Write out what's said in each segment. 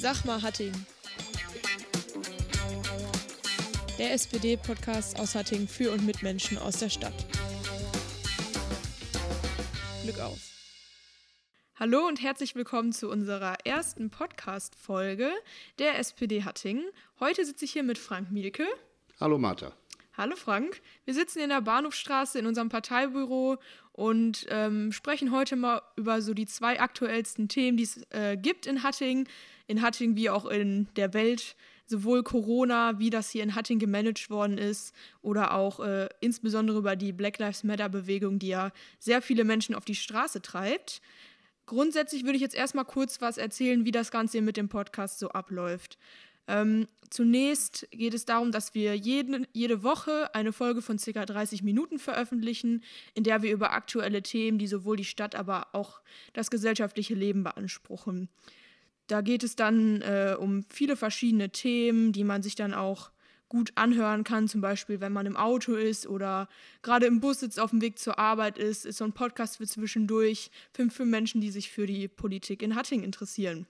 Sag mal Hatting. Der SPD-Podcast aus Hatting für und mit Menschen aus der Stadt. Glück auf. Hallo und herzlich willkommen zu unserer ersten Podcast-Folge der SPD Hattingen. Heute sitze ich hier mit Frank Mielke. Hallo Martha. Hallo Frank. Wir sitzen in der Bahnhofstraße in unserem Parteibüro und ähm, sprechen heute mal über so die zwei aktuellsten Themen, die es äh, gibt in Hattingen, in Hattingen wie auch in der Welt, sowohl Corona, wie das hier in Hattingen gemanagt worden ist, oder auch äh, insbesondere über die Black Lives Matter-Bewegung, die ja sehr viele Menschen auf die Straße treibt. Grundsätzlich würde ich jetzt erstmal kurz was erzählen, wie das Ganze mit dem Podcast so abläuft. Ähm, zunächst geht es darum, dass wir jeden, jede Woche eine Folge von ca. 30 Minuten veröffentlichen, in der wir über aktuelle Themen, die sowohl die Stadt, aber auch das gesellschaftliche Leben beanspruchen. Da geht es dann äh, um viele verschiedene Themen, die man sich dann auch gut anhören kann, zum Beispiel wenn man im Auto ist oder gerade im Bus sitzt, auf dem Weg zur Arbeit ist, ist so ein Podcast für zwischendurch für, für Menschen, die sich für die Politik in Hattingen interessieren.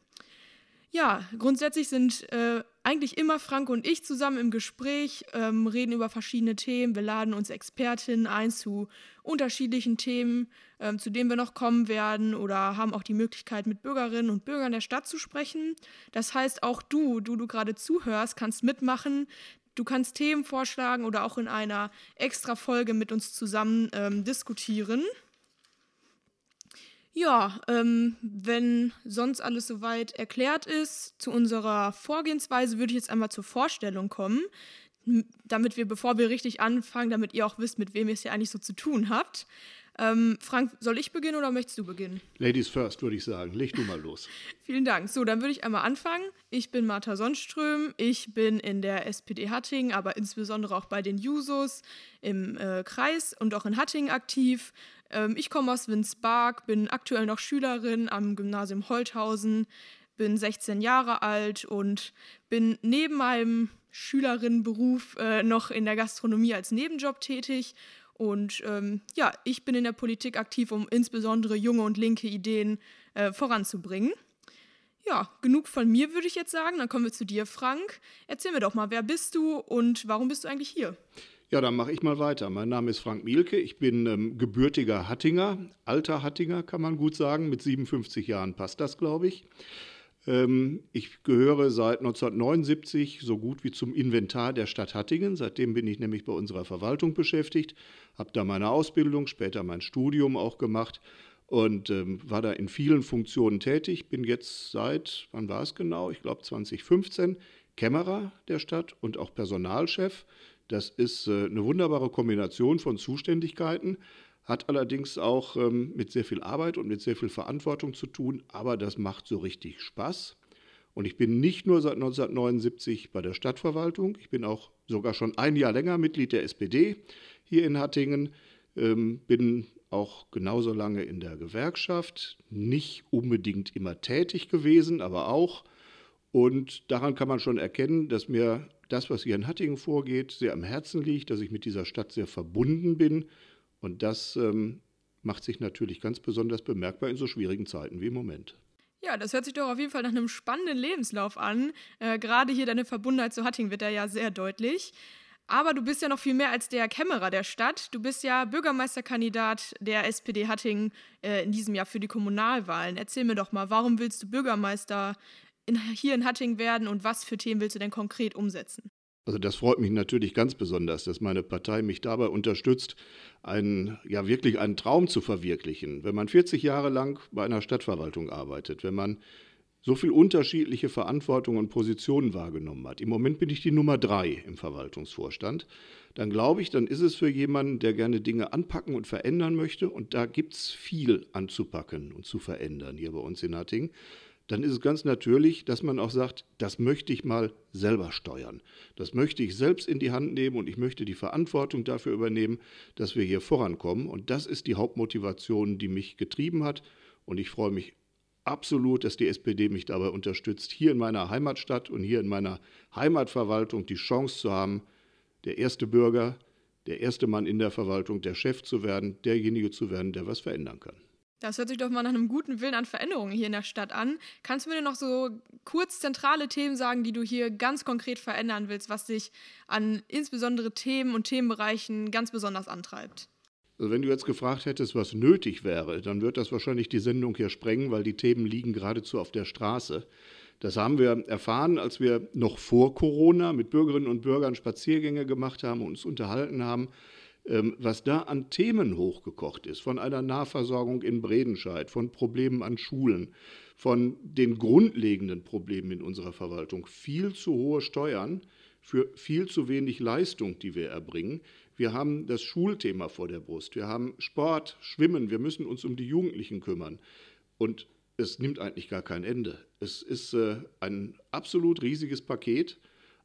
Ja, grundsätzlich sind äh, eigentlich immer Frank und ich zusammen im Gespräch, ähm, reden über verschiedene Themen. Wir laden uns Expertinnen ein zu unterschiedlichen Themen, ähm, zu denen wir noch kommen werden oder haben auch die Möglichkeit, mit Bürgerinnen und Bürgern der Stadt zu sprechen. Das heißt, auch du, du, du gerade zuhörst, kannst mitmachen. Du kannst Themen vorschlagen oder auch in einer extra Folge mit uns zusammen ähm, diskutieren. Ja, ähm, wenn sonst alles soweit erklärt ist zu unserer Vorgehensweise, würde ich jetzt einmal zur Vorstellung kommen, damit wir, bevor wir richtig anfangen, damit ihr auch wisst, mit wem ihr es hier eigentlich so zu tun habt. Ähm, Frank, soll ich beginnen oder möchtest du beginnen? Ladies first, würde ich sagen. Leg du mal los. Vielen Dank. So, dann würde ich einmal anfangen. Ich bin Martha Sonnström. Ich bin in der SPD Hattingen, aber insbesondere auch bei den Jusos im äh, Kreis und auch in Hattingen aktiv. Ähm, ich komme aus Winsbark, bin aktuell noch Schülerin am Gymnasium Holthausen, bin 16 Jahre alt und bin neben meinem Schülerinnenberuf äh, noch in der Gastronomie als Nebenjob tätig. Und ähm, ja, ich bin in der Politik aktiv, um insbesondere junge und linke Ideen äh, voranzubringen. Ja, genug von mir würde ich jetzt sagen. Dann kommen wir zu dir, Frank. Erzähl mir doch mal, wer bist du und warum bist du eigentlich hier? Ja, dann mache ich mal weiter. Mein Name ist Frank Mielke. Ich bin ähm, gebürtiger Hattinger, alter Hattinger kann man gut sagen. Mit 57 Jahren passt das, glaube ich. Ähm, ich gehöre seit 1979 so gut wie zum Inventar der Stadt Hattingen. Seitdem bin ich nämlich bei unserer Verwaltung beschäftigt, habe da meine Ausbildung, später mein Studium auch gemacht und ähm, war da in vielen Funktionen tätig. Bin jetzt seit, wann war es genau? Ich glaube 2015 Kämmerer der Stadt und auch Personalchef. Das ist äh, eine wunderbare Kombination von Zuständigkeiten, hat allerdings auch ähm, mit sehr viel Arbeit und mit sehr viel Verantwortung zu tun, aber das macht so richtig Spaß. Und ich bin nicht nur seit 1979 bei der Stadtverwaltung, ich bin auch sogar schon ein Jahr länger Mitglied der SPD hier in Hattingen, ähm, bin auch genauso lange in der Gewerkschaft, nicht unbedingt immer tätig gewesen, aber auch. Und daran kann man schon erkennen, dass mir das, was hier in Hattingen vorgeht, sehr am Herzen liegt, dass ich mit dieser Stadt sehr verbunden bin. Und das ähm, macht sich natürlich ganz besonders bemerkbar in so schwierigen Zeiten wie im Moment. Ja, das hört sich doch auf jeden Fall nach einem spannenden Lebenslauf an. Äh, Gerade hier deine Verbundenheit zu Hattingen wird da ja sehr deutlich. Aber du bist ja noch viel mehr als der Kämmerer der Stadt. Du bist ja Bürgermeisterkandidat der SPD Hattingen äh, in diesem Jahr für die Kommunalwahlen. Erzähl mir doch mal, warum willst du Bürgermeister in, hier in Hattingen werden und was für Themen willst du denn konkret umsetzen? Also das freut mich natürlich ganz besonders, dass meine Partei mich dabei unterstützt, einen, ja wirklich einen Traum zu verwirklichen. Wenn man 40 Jahre lang bei einer Stadtverwaltung arbeitet, wenn man so viel unterschiedliche Verantwortung und Positionen wahrgenommen hat. Im Moment bin ich die Nummer drei im Verwaltungsvorstand. Dann glaube ich, dann ist es für jemanden, der gerne Dinge anpacken und verändern möchte, und da gibt es viel anzupacken und zu verändern hier bei uns in Hattingen dann ist es ganz natürlich, dass man auch sagt, das möchte ich mal selber steuern. Das möchte ich selbst in die Hand nehmen und ich möchte die Verantwortung dafür übernehmen, dass wir hier vorankommen. Und das ist die Hauptmotivation, die mich getrieben hat. Und ich freue mich absolut, dass die SPD mich dabei unterstützt, hier in meiner Heimatstadt und hier in meiner Heimatverwaltung die Chance zu haben, der erste Bürger, der erste Mann in der Verwaltung, der Chef zu werden, derjenige zu werden, der was verändern kann. Das hört sich doch mal nach einem guten Willen an Veränderungen hier in der Stadt an. Kannst du mir denn noch so kurz zentrale Themen sagen, die du hier ganz konkret verändern willst, was dich an insbesondere Themen und Themenbereichen ganz besonders antreibt? Also wenn du jetzt gefragt hättest, was nötig wäre, dann wird das wahrscheinlich die Sendung hier sprengen, weil die Themen liegen geradezu auf der Straße. Das haben wir erfahren, als wir noch vor Corona mit Bürgerinnen und Bürgern Spaziergänge gemacht haben und uns unterhalten haben was da an Themen hochgekocht ist, von einer Nahversorgung in Bredenscheid, von Problemen an Schulen, von den grundlegenden Problemen in unserer Verwaltung, viel zu hohe Steuern für viel zu wenig Leistung, die wir erbringen. Wir haben das Schulthema vor der Brust, wir haben Sport, Schwimmen, wir müssen uns um die Jugendlichen kümmern. Und es nimmt eigentlich gar kein Ende. Es ist äh, ein absolut riesiges Paket,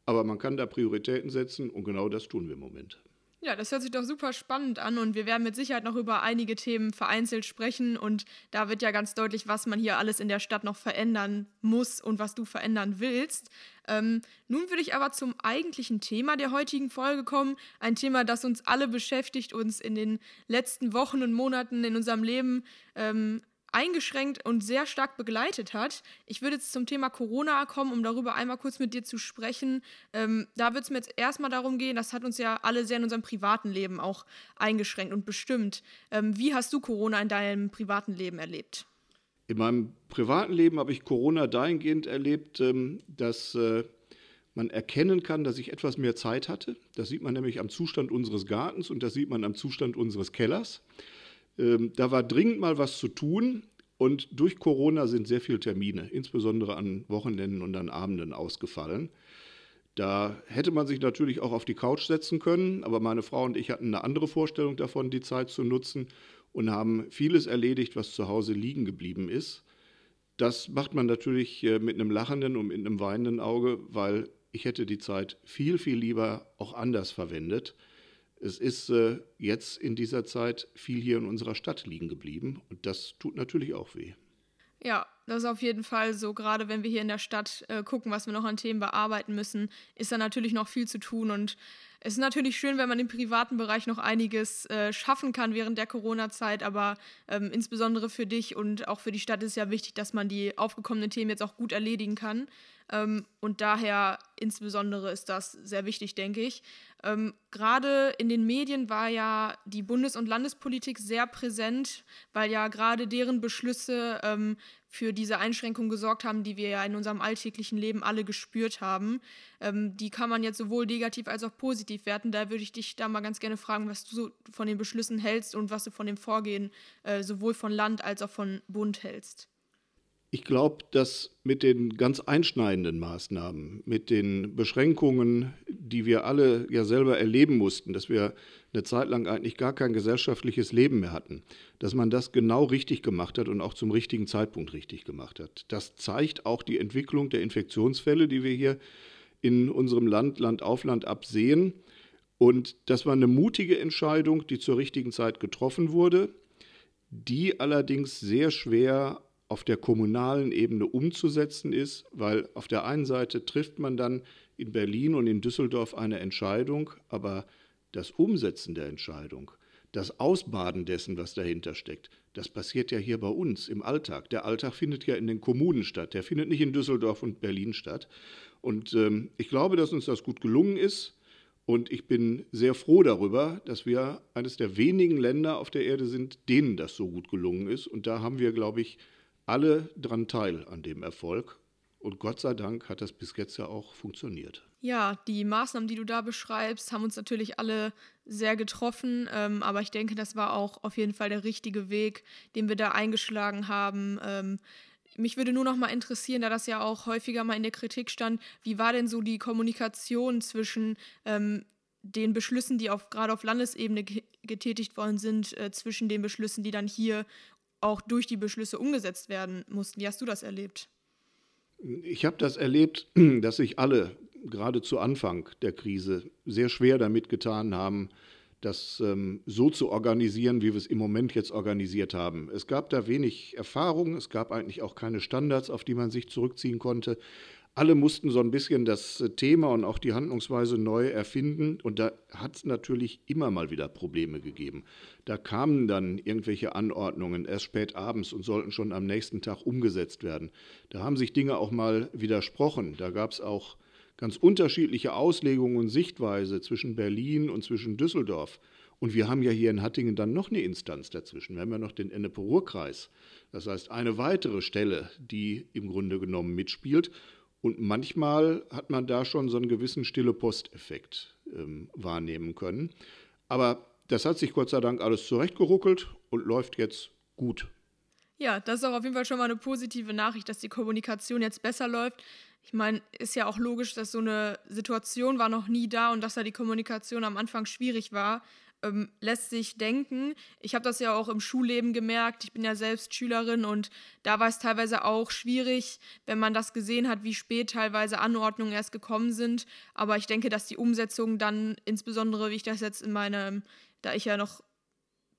aber man kann da Prioritäten setzen und genau das tun wir im Moment. Ja, das hört sich doch super spannend an und wir werden mit Sicherheit noch über einige Themen vereinzelt sprechen und da wird ja ganz deutlich, was man hier alles in der Stadt noch verändern muss und was du verändern willst. Ähm, nun würde ich aber zum eigentlichen Thema der heutigen Folge kommen. Ein Thema, das uns alle beschäftigt, uns in den letzten Wochen und Monaten in unserem Leben ähm, eingeschränkt und sehr stark begleitet hat. Ich würde jetzt zum Thema Corona kommen, um darüber einmal kurz mit dir zu sprechen. Ähm, da wird es mir jetzt erstmal darum gehen, das hat uns ja alle sehr in unserem privaten Leben auch eingeschränkt und bestimmt. Ähm, wie hast du Corona in deinem privaten Leben erlebt? In meinem privaten Leben habe ich Corona dahingehend erlebt, ähm, dass äh, man erkennen kann, dass ich etwas mehr Zeit hatte. Das sieht man nämlich am Zustand unseres Gartens und das sieht man am Zustand unseres Kellers. Ähm, da war dringend mal was zu tun und durch Corona sind sehr viele Termine, insbesondere an Wochenenden und an Abenden ausgefallen. Da hätte man sich natürlich auch auf die Couch setzen können, aber meine Frau und ich hatten eine andere Vorstellung davon, die Zeit zu nutzen und haben vieles erledigt, was zu Hause liegen geblieben ist. Das macht man natürlich äh, mit einem lachenden und mit einem weinenden Auge, weil ich hätte die Zeit viel, viel lieber auch anders verwendet. Es ist äh, jetzt in dieser Zeit viel hier in unserer Stadt liegen geblieben und das tut natürlich auch weh. Ja, das ist auf jeden Fall so. Gerade wenn wir hier in der Stadt äh, gucken, was wir noch an Themen bearbeiten müssen, ist da natürlich noch viel zu tun. Und es ist natürlich schön, wenn man im privaten Bereich noch einiges äh, schaffen kann während der Corona-Zeit. Aber ähm, insbesondere für dich und auch für die Stadt ist ja wichtig, dass man die aufgekommenen Themen jetzt auch gut erledigen kann. Ähm, und daher insbesondere ist das sehr wichtig, denke ich. Ähm, gerade in den Medien war ja die Bundes- und Landespolitik sehr präsent, weil ja gerade deren Beschlüsse ähm, für diese Einschränkungen gesorgt haben, die wir ja in unserem alltäglichen Leben alle gespürt haben. Die kann man jetzt sowohl negativ als auch positiv werten. Da würde ich dich da mal ganz gerne fragen, was du von den Beschlüssen hältst und was du von dem Vorgehen äh, sowohl von Land als auch von Bund hältst. Ich glaube, dass mit den ganz einschneidenden Maßnahmen, mit den Beschränkungen, die wir alle ja selber erleben mussten, dass wir eine Zeit lang eigentlich gar kein gesellschaftliches Leben mehr hatten, dass man das genau richtig gemacht hat und auch zum richtigen Zeitpunkt richtig gemacht hat. Das zeigt auch die Entwicklung der Infektionsfälle, die wir hier in unserem Land, Land auf Land ab sehen. Und das war eine mutige Entscheidung, die zur richtigen Zeit getroffen wurde, die allerdings sehr schwer auf der kommunalen Ebene umzusetzen ist, weil auf der einen Seite trifft man dann in Berlin und in Düsseldorf eine Entscheidung, aber das Umsetzen der Entscheidung, das Ausbaden dessen, was dahinter steckt, das passiert ja hier bei uns im Alltag. Der Alltag findet ja in den Kommunen statt, der findet nicht in Düsseldorf und Berlin statt. Und ähm, ich glaube, dass uns das gut gelungen ist. Und ich bin sehr froh darüber, dass wir eines der wenigen Länder auf der Erde sind, denen das so gut gelungen ist. Und da haben wir, glaube ich, alle dran teil an dem Erfolg. Und Gott sei Dank hat das bis jetzt ja auch funktioniert. Ja, die Maßnahmen, die du da beschreibst, haben uns natürlich alle sehr getroffen. Ähm, aber ich denke, das war auch auf jeden Fall der richtige Weg, den wir da eingeschlagen haben. Ähm, mich würde nur noch mal interessieren, da das ja auch häufiger mal in der Kritik stand, wie war denn so die Kommunikation zwischen ähm, den Beschlüssen, die auf, gerade auf Landesebene getätigt worden sind, äh, zwischen den Beschlüssen, die dann hier auch durch die Beschlüsse umgesetzt werden mussten. Wie hast du das erlebt? Ich habe das erlebt, dass sich alle gerade zu Anfang der Krise sehr schwer damit getan haben, das ähm, so zu organisieren, wie wir es im Moment jetzt organisiert haben. Es gab da wenig Erfahrung, es gab eigentlich auch keine Standards, auf die man sich zurückziehen konnte. Alle mussten so ein bisschen das äh, Thema und auch die Handlungsweise neu erfinden. Und da hat es natürlich immer mal wieder Probleme gegeben. Da kamen dann irgendwelche Anordnungen erst spät abends und sollten schon am nächsten Tag umgesetzt werden. Da haben sich Dinge auch mal widersprochen. Da gab es auch ganz unterschiedliche Auslegungen und Sichtweise zwischen Berlin und zwischen Düsseldorf. Und wir haben ja hier in Hattingen dann noch eine Instanz dazwischen. Wir haben ja noch den Ennepe-Ruhr-Kreis. Das heißt, eine weitere Stelle, die im Grunde genommen mitspielt. Und manchmal hat man da schon so einen gewissen stille Posteffekt ähm, wahrnehmen können. Aber das hat sich Gott sei Dank alles zurechtgeruckelt und läuft jetzt gut. Ja, das ist auch auf jeden Fall schon mal eine positive Nachricht, dass die Kommunikation jetzt besser läuft. Ich meine, ist ja auch logisch, dass so eine Situation war noch nie da und dass da die Kommunikation am Anfang schwierig war ähm, lässt sich denken. Ich habe das ja auch im Schulleben gemerkt. Ich bin ja selbst Schülerin und da war es teilweise auch schwierig, wenn man das gesehen hat, wie spät teilweise Anordnungen erst gekommen sind. Aber ich denke, dass die Umsetzung dann insbesondere, wie ich das jetzt in meinem, da ich ja noch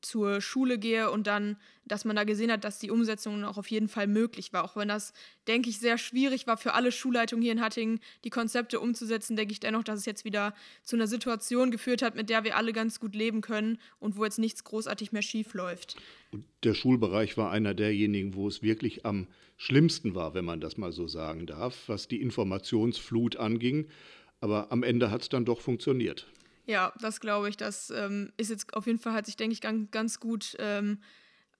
zur Schule gehe und dann, dass man da gesehen hat, dass die Umsetzung auch auf jeden Fall möglich war. Auch wenn das, denke ich, sehr schwierig war für alle Schulleitungen hier in Hattingen, die Konzepte umzusetzen, denke ich dennoch, dass es jetzt wieder zu einer Situation geführt hat, mit der wir alle ganz gut leben können und wo jetzt nichts großartig mehr schief läuft. Der Schulbereich war einer derjenigen, wo es wirklich am schlimmsten war, wenn man das mal so sagen darf, was die Informationsflut anging. Aber am Ende hat es dann doch funktioniert. Ja, das glaube ich. Das ähm, ist jetzt auf jeden Fall, hat sich, denke ich, ganz, ganz gut ähm,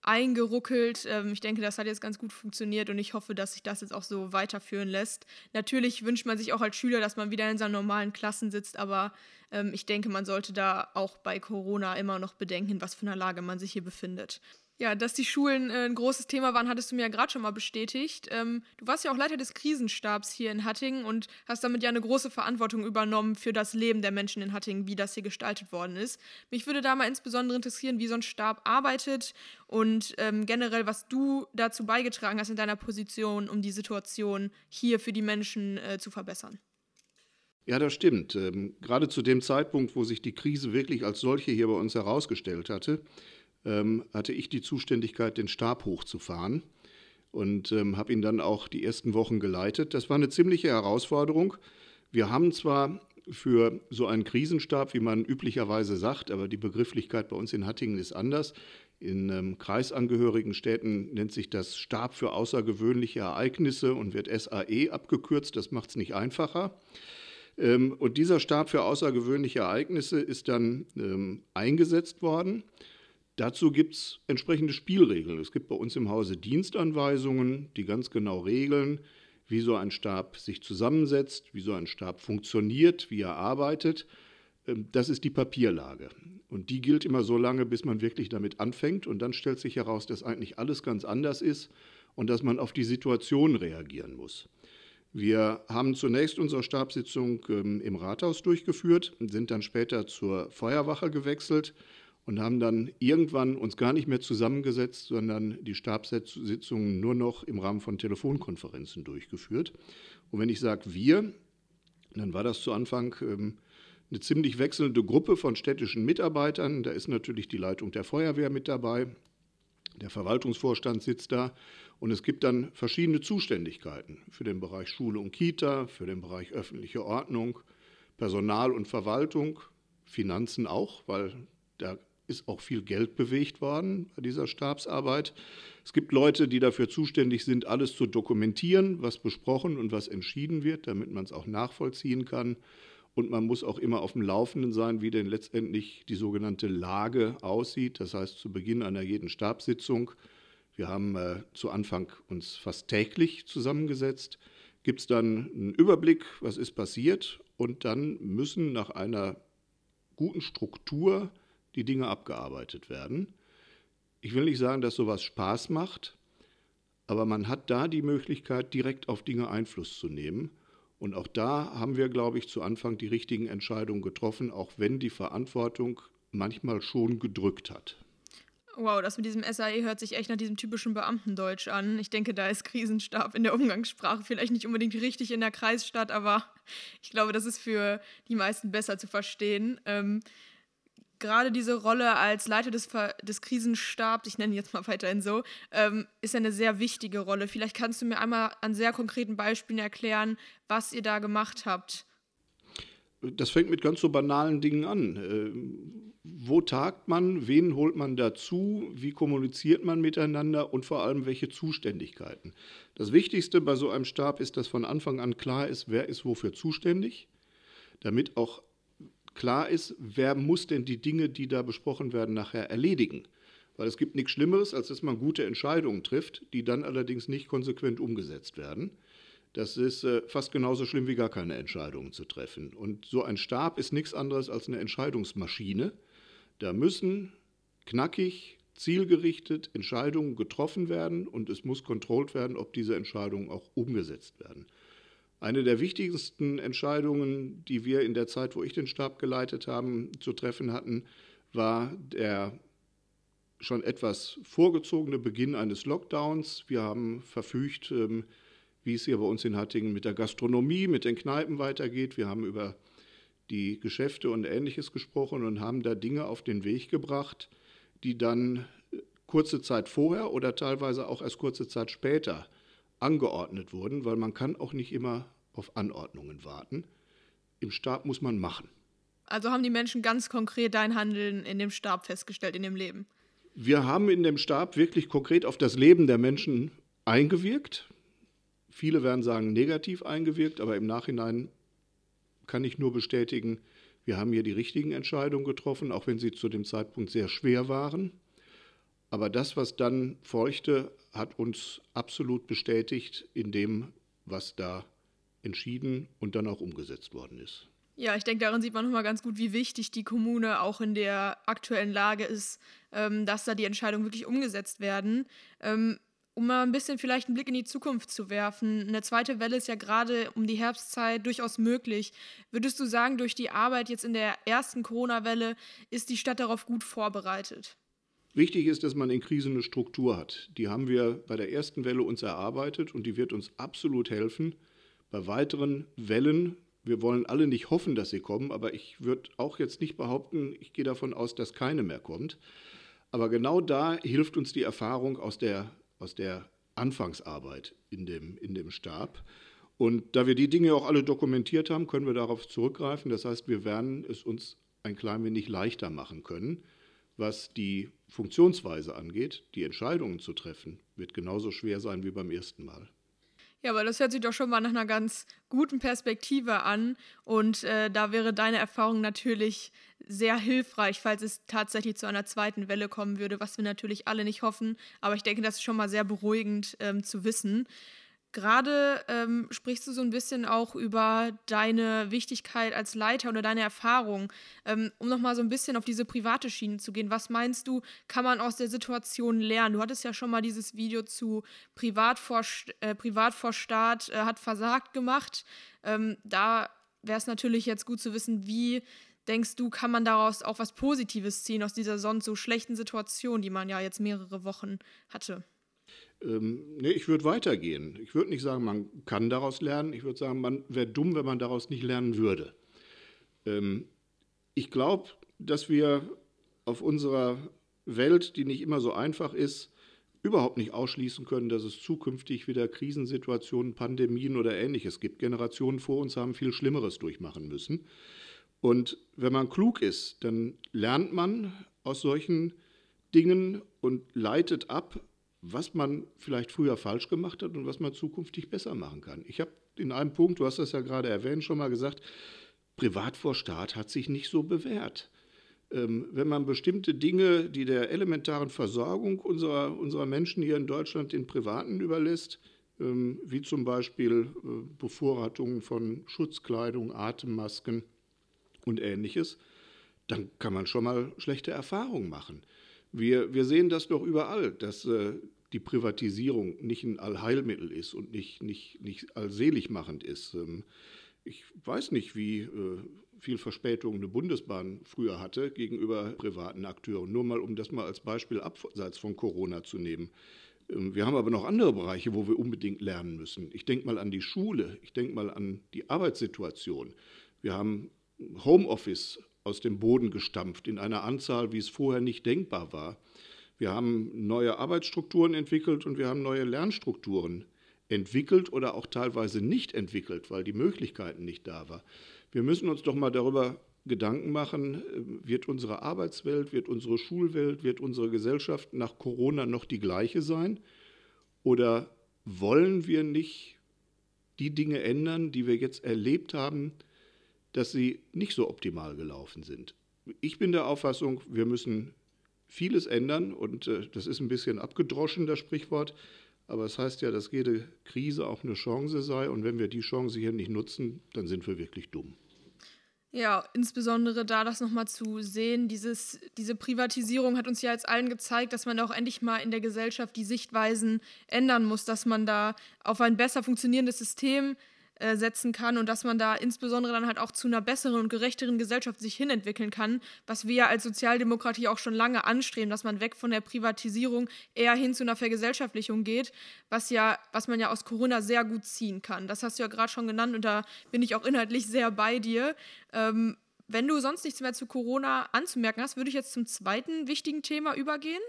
eingeruckelt. Ähm, ich denke, das hat jetzt ganz gut funktioniert und ich hoffe, dass sich das jetzt auch so weiterführen lässt. Natürlich wünscht man sich auch als Schüler, dass man wieder in seinen normalen Klassen sitzt, aber ähm, ich denke, man sollte da auch bei Corona immer noch bedenken, was für eine Lage man sich hier befindet. Ja, dass die Schulen äh, ein großes Thema waren, hattest du mir ja gerade schon mal bestätigt. Ähm, du warst ja auch Leiter des Krisenstabs hier in Hattingen und hast damit ja eine große Verantwortung übernommen für das Leben der Menschen in Hattingen, wie das hier gestaltet worden ist. Mich würde da mal insbesondere interessieren, wie so ein Stab arbeitet und ähm, generell, was du dazu beigetragen hast in deiner Position, um die Situation hier für die Menschen äh, zu verbessern. Ja, das stimmt. Ähm, gerade zu dem Zeitpunkt, wo sich die Krise wirklich als solche hier bei uns herausgestellt hatte, ähm, hatte ich die Zuständigkeit, den Stab hochzufahren und ähm, habe ihn dann auch die ersten Wochen geleitet. Das war eine ziemliche Herausforderung. Wir haben zwar für so einen Krisenstab, wie man üblicherweise sagt, aber die Begrifflichkeit bei uns in Hattingen ist anders. In ähm, kreisangehörigen Städten nennt sich das Stab für außergewöhnliche Ereignisse und wird SAE abgekürzt. Das macht es nicht einfacher. Ähm, und dieser Stab für außergewöhnliche Ereignisse ist dann ähm, eingesetzt worden. Dazu gibt es entsprechende Spielregeln. Es gibt bei uns im Hause Dienstanweisungen, die ganz genau regeln, wie so ein Stab sich zusammensetzt, wie so ein Stab funktioniert, wie er arbeitet. Ähm, das ist die Papierlage. Und die gilt immer so lange, bis man wirklich damit anfängt. Und dann stellt sich heraus, dass eigentlich alles ganz anders ist und dass man auf die Situation reagieren muss. Wir haben zunächst unsere Stabssitzung ähm, im Rathaus durchgeführt, sind dann später zur Feuerwache gewechselt und haben dann irgendwann uns gar nicht mehr zusammengesetzt, sondern die Stabssitzungen nur noch im Rahmen von Telefonkonferenzen durchgeführt. Und wenn ich sage wir, dann war das zu Anfang ähm, eine ziemlich wechselnde Gruppe von städtischen Mitarbeitern. Da ist natürlich die Leitung der Feuerwehr mit dabei, der Verwaltungsvorstand sitzt da und es gibt dann verschiedene Zuständigkeiten für den Bereich Schule und Kita, für den Bereich öffentliche Ordnung, Personal und Verwaltung, Finanzen auch, weil da ist auch viel Geld bewegt worden bei dieser Stabsarbeit. Es gibt Leute, die dafür zuständig sind, alles zu dokumentieren, was besprochen und was entschieden wird, damit man es auch nachvollziehen kann. Und man muss auch immer auf dem Laufenden sein, wie denn letztendlich die sogenannte Lage aussieht. Das heißt, zu Beginn einer jeden Stabssitzung, wir haben äh, zu Anfang uns fast täglich zusammengesetzt, gibt es dann einen Überblick, was ist passiert. Und dann müssen nach einer guten Struktur die Dinge abgearbeitet werden. Ich will nicht sagen, dass sowas Spaß macht, aber man hat da die Möglichkeit, direkt auf Dinge Einfluss zu nehmen. Und auch da haben wir, glaube ich, zu Anfang die richtigen Entscheidungen getroffen, auch wenn die Verantwortung manchmal schon gedrückt hat. Wow, das mit diesem SAE hört sich echt nach diesem typischen Beamtendeutsch an. Ich denke, da ist Krisenstab in der Umgangssprache vielleicht nicht unbedingt richtig in der Kreisstadt, aber ich glaube, das ist für die meisten besser zu verstehen. Ähm, gerade diese Rolle als Leiter des, des Krisenstabs, ich nenne ihn jetzt mal weiterhin so, ähm, ist eine sehr wichtige Rolle. Vielleicht kannst du mir einmal an sehr konkreten Beispielen erklären, was ihr da gemacht habt. Das fängt mit ganz so banalen Dingen an. Äh, wo tagt man? Wen holt man dazu? Wie kommuniziert man miteinander? Und vor allem, welche Zuständigkeiten? Das Wichtigste bei so einem Stab ist, dass von Anfang an klar ist, wer ist wofür zuständig, damit auch klar ist, wer muss denn die Dinge, die da besprochen werden, nachher erledigen. Weil es gibt nichts Schlimmeres, als dass man gute Entscheidungen trifft, die dann allerdings nicht konsequent umgesetzt werden. Das ist äh, fast genauso schlimm wie gar keine Entscheidungen zu treffen. Und so ein Stab ist nichts anderes als eine Entscheidungsmaschine. Da müssen knackig, zielgerichtet Entscheidungen getroffen werden und es muss kontrolliert werden, ob diese Entscheidungen auch umgesetzt werden. Eine der wichtigsten Entscheidungen, die wir in der Zeit, wo ich den Stab geleitet habe, zu treffen hatten, war der schon etwas vorgezogene Beginn eines Lockdowns. Wir haben verfügt, ähm, wie es hier bei uns in Hattingen mit der Gastronomie, mit den Kneipen weitergeht. Wir haben über die Geschäfte und Ähnliches gesprochen und haben da Dinge auf den Weg gebracht, die dann kurze Zeit vorher oder teilweise auch erst kurze Zeit später angeordnet wurden, weil man kann auch nicht immer auf Anordnungen warten. Im Stab muss man machen. Also haben die Menschen ganz konkret dein Handeln in dem Stab festgestellt, in dem Leben? Wir haben in dem Stab wirklich konkret auf das Leben der Menschen eingewirkt. Viele werden sagen negativ eingewirkt, aber im Nachhinein kann ich nur bestätigen, wir haben hier die richtigen Entscheidungen getroffen, auch wenn sie zu dem Zeitpunkt sehr schwer waren. Aber das, was dann folgte, hat uns absolut bestätigt in dem, was da entschieden und dann auch umgesetzt worden ist. Ja, ich denke, darin sieht man nochmal ganz gut, wie wichtig die Kommune auch in der aktuellen Lage ist, ähm, dass da die Entscheidungen wirklich umgesetzt werden. Ähm, um mal ein bisschen vielleicht einen Blick in die Zukunft zu werfen. Eine zweite Welle ist ja gerade um die Herbstzeit durchaus möglich. Würdest du sagen, durch die Arbeit jetzt in der ersten Corona-Welle ist die Stadt darauf gut vorbereitet? Wichtig ist, dass man in Krisen eine Struktur hat. Die haben wir bei der ersten Welle uns erarbeitet und die wird uns absolut helfen. Bei weiteren Wellen, wir wollen alle nicht hoffen, dass sie kommen, aber ich würde auch jetzt nicht behaupten, ich gehe davon aus, dass keine mehr kommt. Aber genau da hilft uns die Erfahrung aus der, aus der Anfangsarbeit in dem, in dem Stab. Und da wir die Dinge auch alle dokumentiert haben, können wir darauf zurückgreifen. Das heißt, wir werden es uns ein klein wenig leichter machen können was die Funktionsweise angeht, die Entscheidungen zu treffen, wird genauso schwer sein wie beim ersten Mal. Ja, aber das hört sich doch schon mal nach einer ganz guten Perspektive an. Und äh, da wäre deine Erfahrung natürlich sehr hilfreich, falls es tatsächlich zu einer zweiten Welle kommen würde, was wir natürlich alle nicht hoffen. Aber ich denke, das ist schon mal sehr beruhigend ähm, zu wissen. Gerade ähm, sprichst du so ein bisschen auch über deine Wichtigkeit als Leiter oder deine Erfahrung, ähm, um nochmal so ein bisschen auf diese private Schiene zu gehen. Was meinst du, kann man aus der Situation lernen? Du hattest ja schon mal dieses Video zu Privat vor, äh, Privat vor Staat äh, hat versagt gemacht. Ähm, da wäre es natürlich jetzt gut zu wissen, wie denkst du, kann man daraus auch was Positives ziehen aus dieser sonst so schlechten Situation, die man ja jetzt mehrere Wochen hatte? Ähm, nee, ich würde weitergehen. Ich würde nicht sagen, man kann daraus lernen. Ich würde sagen, man wäre dumm, wenn man daraus nicht lernen würde. Ähm, ich glaube, dass wir auf unserer Welt, die nicht immer so einfach ist, überhaupt nicht ausschließen können, dass es zukünftig wieder Krisensituationen, Pandemien oder ähnliches gibt. Generationen vor uns haben viel Schlimmeres durchmachen müssen. Und wenn man klug ist, dann lernt man aus solchen Dingen und leitet ab, was man vielleicht früher falsch gemacht hat und was man zukünftig besser machen kann. Ich habe in einem Punkt, du hast das ja gerade erwähnt, schon mal gesagt, Privat vor Staat hat sich nicht so bewährt. Ähm, wenn man bestimmte Dinge, die der elementaren Versorgung unserer, unserer Menschen hier in Deutschland den Privaten überlässt, ähm, wie zum Beispiel äh, Bevorratungen von Schutzkleidung, Atemmasken und ähnliches, dann kann man schon mal schlechte Erfahrungen machen. Wir, wir sehen das doch überall, dass äh, die Privatisierung nicht ein Allheilmittel ist und nicht, nicht, nicht allselig machend ist. Ähm, ich weiß nicht, wie äh, viel Verspätung eine Bundesbahn früher hatte gegenüber privaten Akteuren. Nur mal, um das mal als Beispiel abseits von Corona zu nehmen. Ähm, wir haben aber noch andere Bereiche, wo wir unbedingt lernen müssen. Ich denke mal an die Schule, ich denke mal an die Arbeitssituation. Wir haben Homeoffice aus dem Boden gestampft in einer Anzahl, wie es vorher nicht denkbar war. Wir haben neue Arbeitsstrukturen entwickelt und wir haben neue Lernstrukturen entwickelt oder auch teilweise nicht entwickelt, weil die Möglichkeiten nicht da waren. Wir müssen uns doch mal darüber Gedanken machen, äh, wird unsere Arbeitswelt, wird unsere Schulwelt, wird unsere Gesellschaft nach Corona noch die gleiche sein? Oder wollen wir nicht die Dinge ändern, die wir jetzt erlebt haben, dass sie nicht so optimal gelaufen sind? Ich bin der Auffassung, wir müssen vieles ändern und äh, das ist ein bisschen abgedroschen, das Sprichwort. Aber es heißt ja, dass jede Krise auch eine Chance sei und wenn wir die Chance hier nicht nutzen, dann sind wir wirklich dumm. Ja, insbesondere da das nochmal zu sehen, dieses, diese Privatisierung hat uns ja jetzt allen gezeigt, dass man auch endlich mal in der Gesellschaft die Sichtweisen ändern muss, dass man da auf ein besser funktionierendes System äh, setzen kann und dass man da insbesondere dann halt auch zu einer besseren und gerechteren Gesellschaft sich hinentwickeln kann, was wir ja als Sozialdemokratie auch schon lange anstreben, dass man weg von der Privatisierung eher hin zu einer Vergesellschaftlichung geht, was ja, was man ja aus Corona sehr gut ziehen kann. Das hast du ja gerade schon genannt und da bin ich auch inhaltlich sehr bei dir. Ähm, wenn du sonst nichts mehr zu Corona anzumerken hast, würde ich jetzt zum zweiten wichtigen Thema übergehen.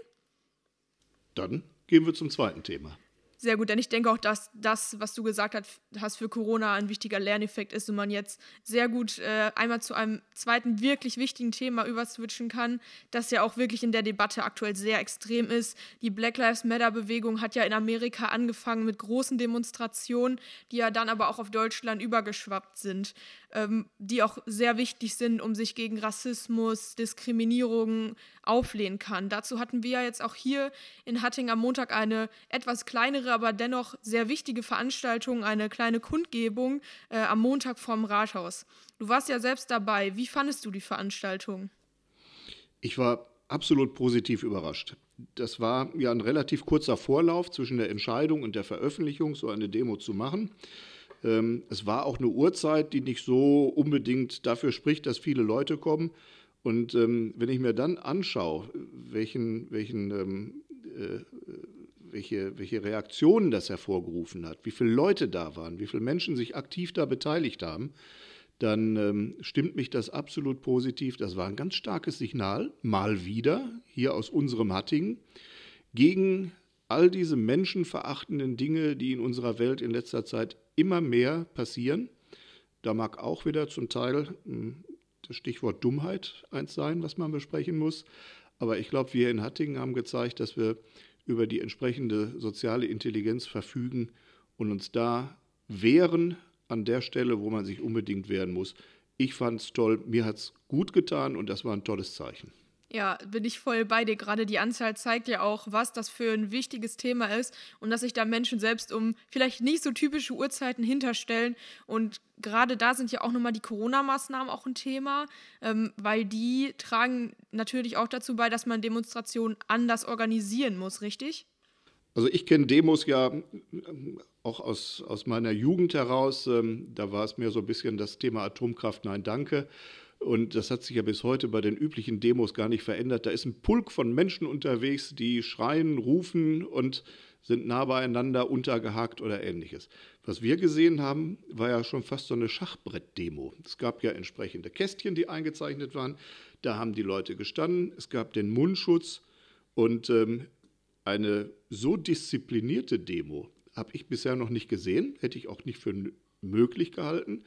Dann gehen wir zum zweiten Thema sehr gut, denn ich denke auch, dass das, was du gesagt hast, für Corona ein wichtiger Lerneffekt ist und man jetzt sehr gut äh, einmal zu einem zweiten wirklich wichtigen Thema überswitchen kann, das ja auch wirklich in der Debatte aktuell sehr extrem ist. Die Black Lives Matter-Bewegung hat ja in Amerika angefangen mit großen Demonstrationen, die ja dann aber auch auf Deutschland übergeschwappt sind ähm, die auch sehr wichtig sind, um sich gegen Rassismus, Diskriminierung auflehnen kann. Dazu hatten wir ja jetzt auch hier in Hatting am Montag eine etwas kleinere, aber dennoch sehr wichtige Veranstaltung, eine kleine Kundgebung äh, am Montag vorm Rathaus. Du warst ja selbst dabei. Wie fandest du die Veranstaltung? Ich war absolut positiv überrascht. Das war ja ein relativ kurzer Vorlauf zwischen der Entscheidung und der Veröffentlichung, so eine Demo zu machen. Ähm, es war auch eine Uhrzeit, die nicht so unbedingt dafür spricht, dass viele Leute kommen. Und ähm, wenn ich mir dann anschaue, welchen, welchen, ähm, äh, welche, welche Reaktionen das hervorgerufen hat, wie viele Leute da waren, wie viele Menschen sich aktiv da beteiligt haben, dann ähm, stimmt mich das absolut positiv. Das war ein ganz starkes Signal, mal wieder, hier aus unserem Hattingen, gegen all diese menschenverachtenden Dinge, die in unserer Welt in letzter Zeit immer mehr passieren. Da mag auch wieder zum Teil hm, das Stichwort Dummheit eins sein, was man besprechen muss. Aber ich glaube, wir in Hattingen haben gezeigt, dass wir über die entsprechende soziale Intelligenz verfügen und uns da wehren an der Stelle, wo man sich unbedingt wehren muss. Ich fand es toll, mir hat es gut getan und das war ein tolles Zeichen. Ja, bin ich voll bei dir. Gerade die Anzahl zeigt ja auch, was das für ein wichtiges Thema ist und dass sich da Menschen selbst um vielleicht nicht so typische Uhrzeiten hinterstellen. Und gerade da sind ja auch nochmal die Corona-Maßnahmen auch ein Thema, ähm, weil die tragen natürlich auch dazu bei, dass man Demonstrationen anders organisieren muss, richtig? Also ich kenne Demos ja ähm, auch aus, aus meiner Jugend heraus. Ähm, da war es mir so ein bisschen das Thema Atomkraft, nein, danke. Und das hat sich ja bis heute bei den üblichen Demos gar nicht verändert. Da ist ein Pulk von Menschen unterwegs, die schreien, rufen und sind nah beieinander, untergehakt oder ähnliches. Was wir gesehen haben, war ja schon fast so eine Schachbrett-Demo. Es gab ja entsprechende Kästchen, die eingezeichnet waren. Da haben die Leute gestanden. Es gab den Mundschutz und ähm, eine so disziplinierte Demo habe ich bisher noch nicht gesehen, hätte ich auch nicht für möglich gehalten.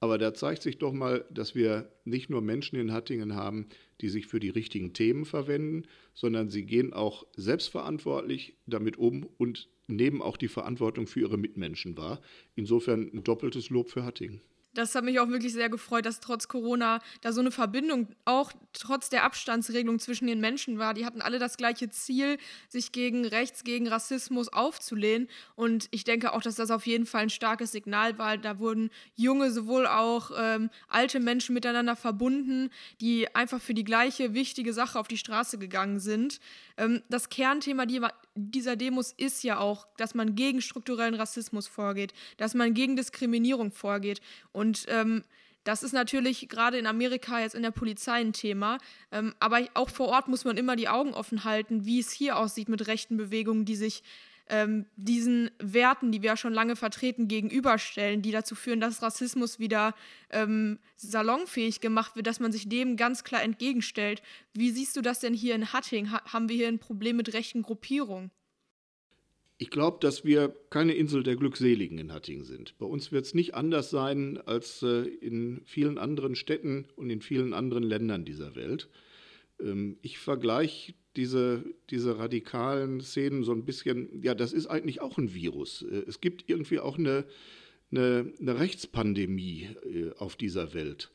Aber da zeigt sich doch mal, dass wir nicht nur Menschen in Hattingen haben, die sich für die richtigen Themen verwenden, sondern sie gehen auch selbstverantwortlich damit um und nehmen auch die Verantwortung für ihre Mitmenschen wahr. Insofern ein doppeltes Lob für Hattingen das hat mich auch wirklich sehr gefreut, dass trotz Corona da so eine Verbindung, auch trotz der Abstandsregelung zwischen den Menschen war. Die hatten alle das gleiche Ziel, sich gegen Rechts, gegen Rassismus aufzulehnen. Und ich denke auch, dass das auf jeden Fall ein starkes Signal war. Da wurden junge, sowohl auch ähm, alte Menschen miteinander verbunden, die einfach für die gleiche wichtige Sache auf die Straße gegangen sind. Ähm, das Kernthema dieser Demos ist ja auch, dass man gegen strukturellen Rassismus vorgeht, dass man gegen Diskriminierung vorgeht. Und ähm, das ist natürlich gerade in Amerika jetzt in der Polizei ein Thema. Ähm, aber auch vor Ort muss man immer die Augen offen halten, wie es hier aussieht mit rechten Bewegungen, die sich ähm, diesen Werten, die wir ja schon lange vertreten, gegenüberstellen, die dazu führen, dass Rassismus wieder ähm, salonfähig gemacht wird, dass man sich dem ganz klar entgegenstellt. Wie siehst du das denn hier in Hatting? Ha haben wir hier ein Problem mit rechten Gruppierungen? Ich glaube, dass wir keine Insel der Glückseligen in Hattingen sind. Bei uns wird es nicht anders sein als äh, in vielen anderen Städten und in vielen anderen Ländern dieser Welt. Ähm, ich vergleiche diese, diese radikalen Szenen so ein bisschen, ja, das ist eigentlich auch ein Virus. Äh, es gibt irgendwie auch eine, eine, eine Rechtspandemie äh, auf dieser Welt.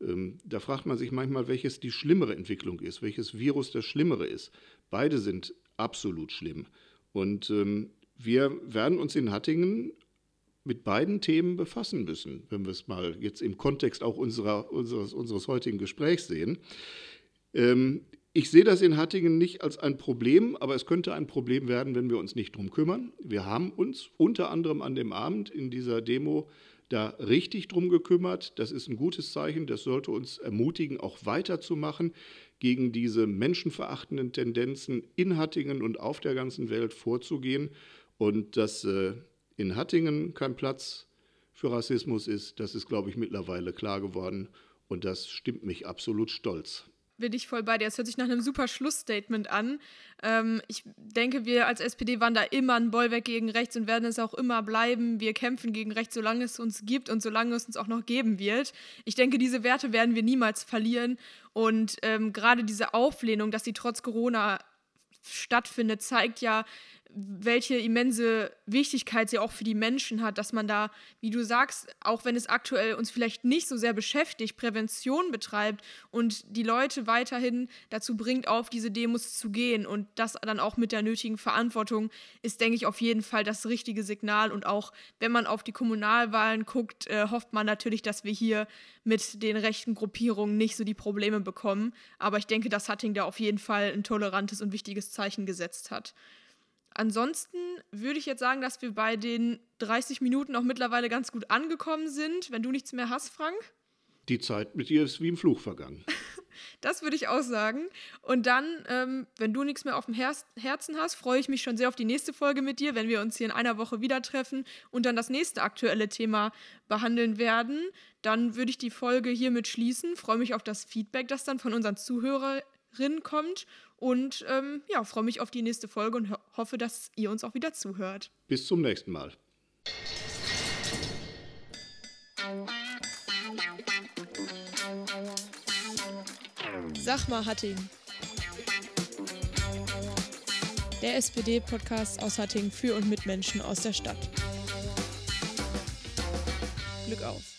Ähm, da fragt man sich manchmal, welches die schlimmere Entwicklung ist, welches Virus das schlimmere ist. Beide sind absolut schlimm. Und ähm, wir werden uns in Hattingen mit beiden Themen befassen müssen, wenn wir es mal jetzt im Kontext auch unserer, unseres, unseres heutigen Gesprächs sehen. Ähm, ich sehe das in Hattingen nicht als ein Problem, aber es könnte ein Problem werden, wenn wir uns nicht drum kümmern. Wir haben uns unter anderem an dem Abend in dieser Demo da richtig drum gekümmert. Das ist ein gutes Zeichen. Das sollte uns ermutigen, auch weiterzumachen, gegen diese menschenverachtenden Tendenzen in Hattingen und auf der ganzen Welt vorzugehen. Und dass äh, in Hattingen kein Platz für Rassismus ist, das ist, glaube ich, mittlerweile klar geworden. Und das stimmt mich absolut stolz bin ich voll bei dir. Es hört sich nach einem super Schlussstatement an. Ähm, ich denke, wir als SPD waren da immer ein Bollwerk gegen rechts und werden es auch immer bleiben. Wir kämpfen gegen rechts, solange es uns gibt und solange es uns auch noch geben wird. Ich denke, diese Werte werden wir niemals verlieren. Und ähm, gerade diese Auflehnung, dass sie trotz Corona stattfindet, zeigt ja, welche immense Wichtigkeit sie auch für die Menschen hat, dass man da, wie du sagst, auch wenn es aktuell uns vielleicht nicht so sehr beschäftigt, Prävention betreibt und die Leute weiterhin dazu bringt, auf diese Demos zu gehen und das dann auch mit der nötigen Verantwortung ist, denke ich, auf jeden Fall das richtige Signal. Und auch wenn man auf die Kommunalwahlen guckt, äh, hofft man natürlich, dass wir hier mit den rechten Gruppierungen nicht so die Probleme bekommen. Aber ich denke, dass Hatting da auf jeden Fall ein tolerantes und wichtiges Zeichen gesetzt hat. Ansonsten würde ich jetzt sagen, dass wir bei den 30 Minuten auch mittlerweile ganz gut angekommen sind. Wenn du nichts mehr hast, Frank? Die Zeit mit dir ist wie im Fluch vergangen. das würde ich auch sagen. Und dann, ähm, wenn du nichts mehr auf dem Her Herzen hast, freue ich mich schon sehr auf die nächste Folge mit dir, wenn wir uns hier in einer Woche wieder treffen und dann das nächste aktuelle Thema behandeln werden. Dann würde ich die Folge hiermit schließen. Freue mich auf das Feedback, das dann von unseren Zuhörerinnen kommt und ähm, ja, freue mich auf die nächste Folge und ho hoffe, dass ihr uns auch wieder zuhört. Bis zum nächsten Mal. Sag mal, Hatting. Der SPD-Podcast aus Hatting für und mit Menschen aus der Stadt. Glück auf.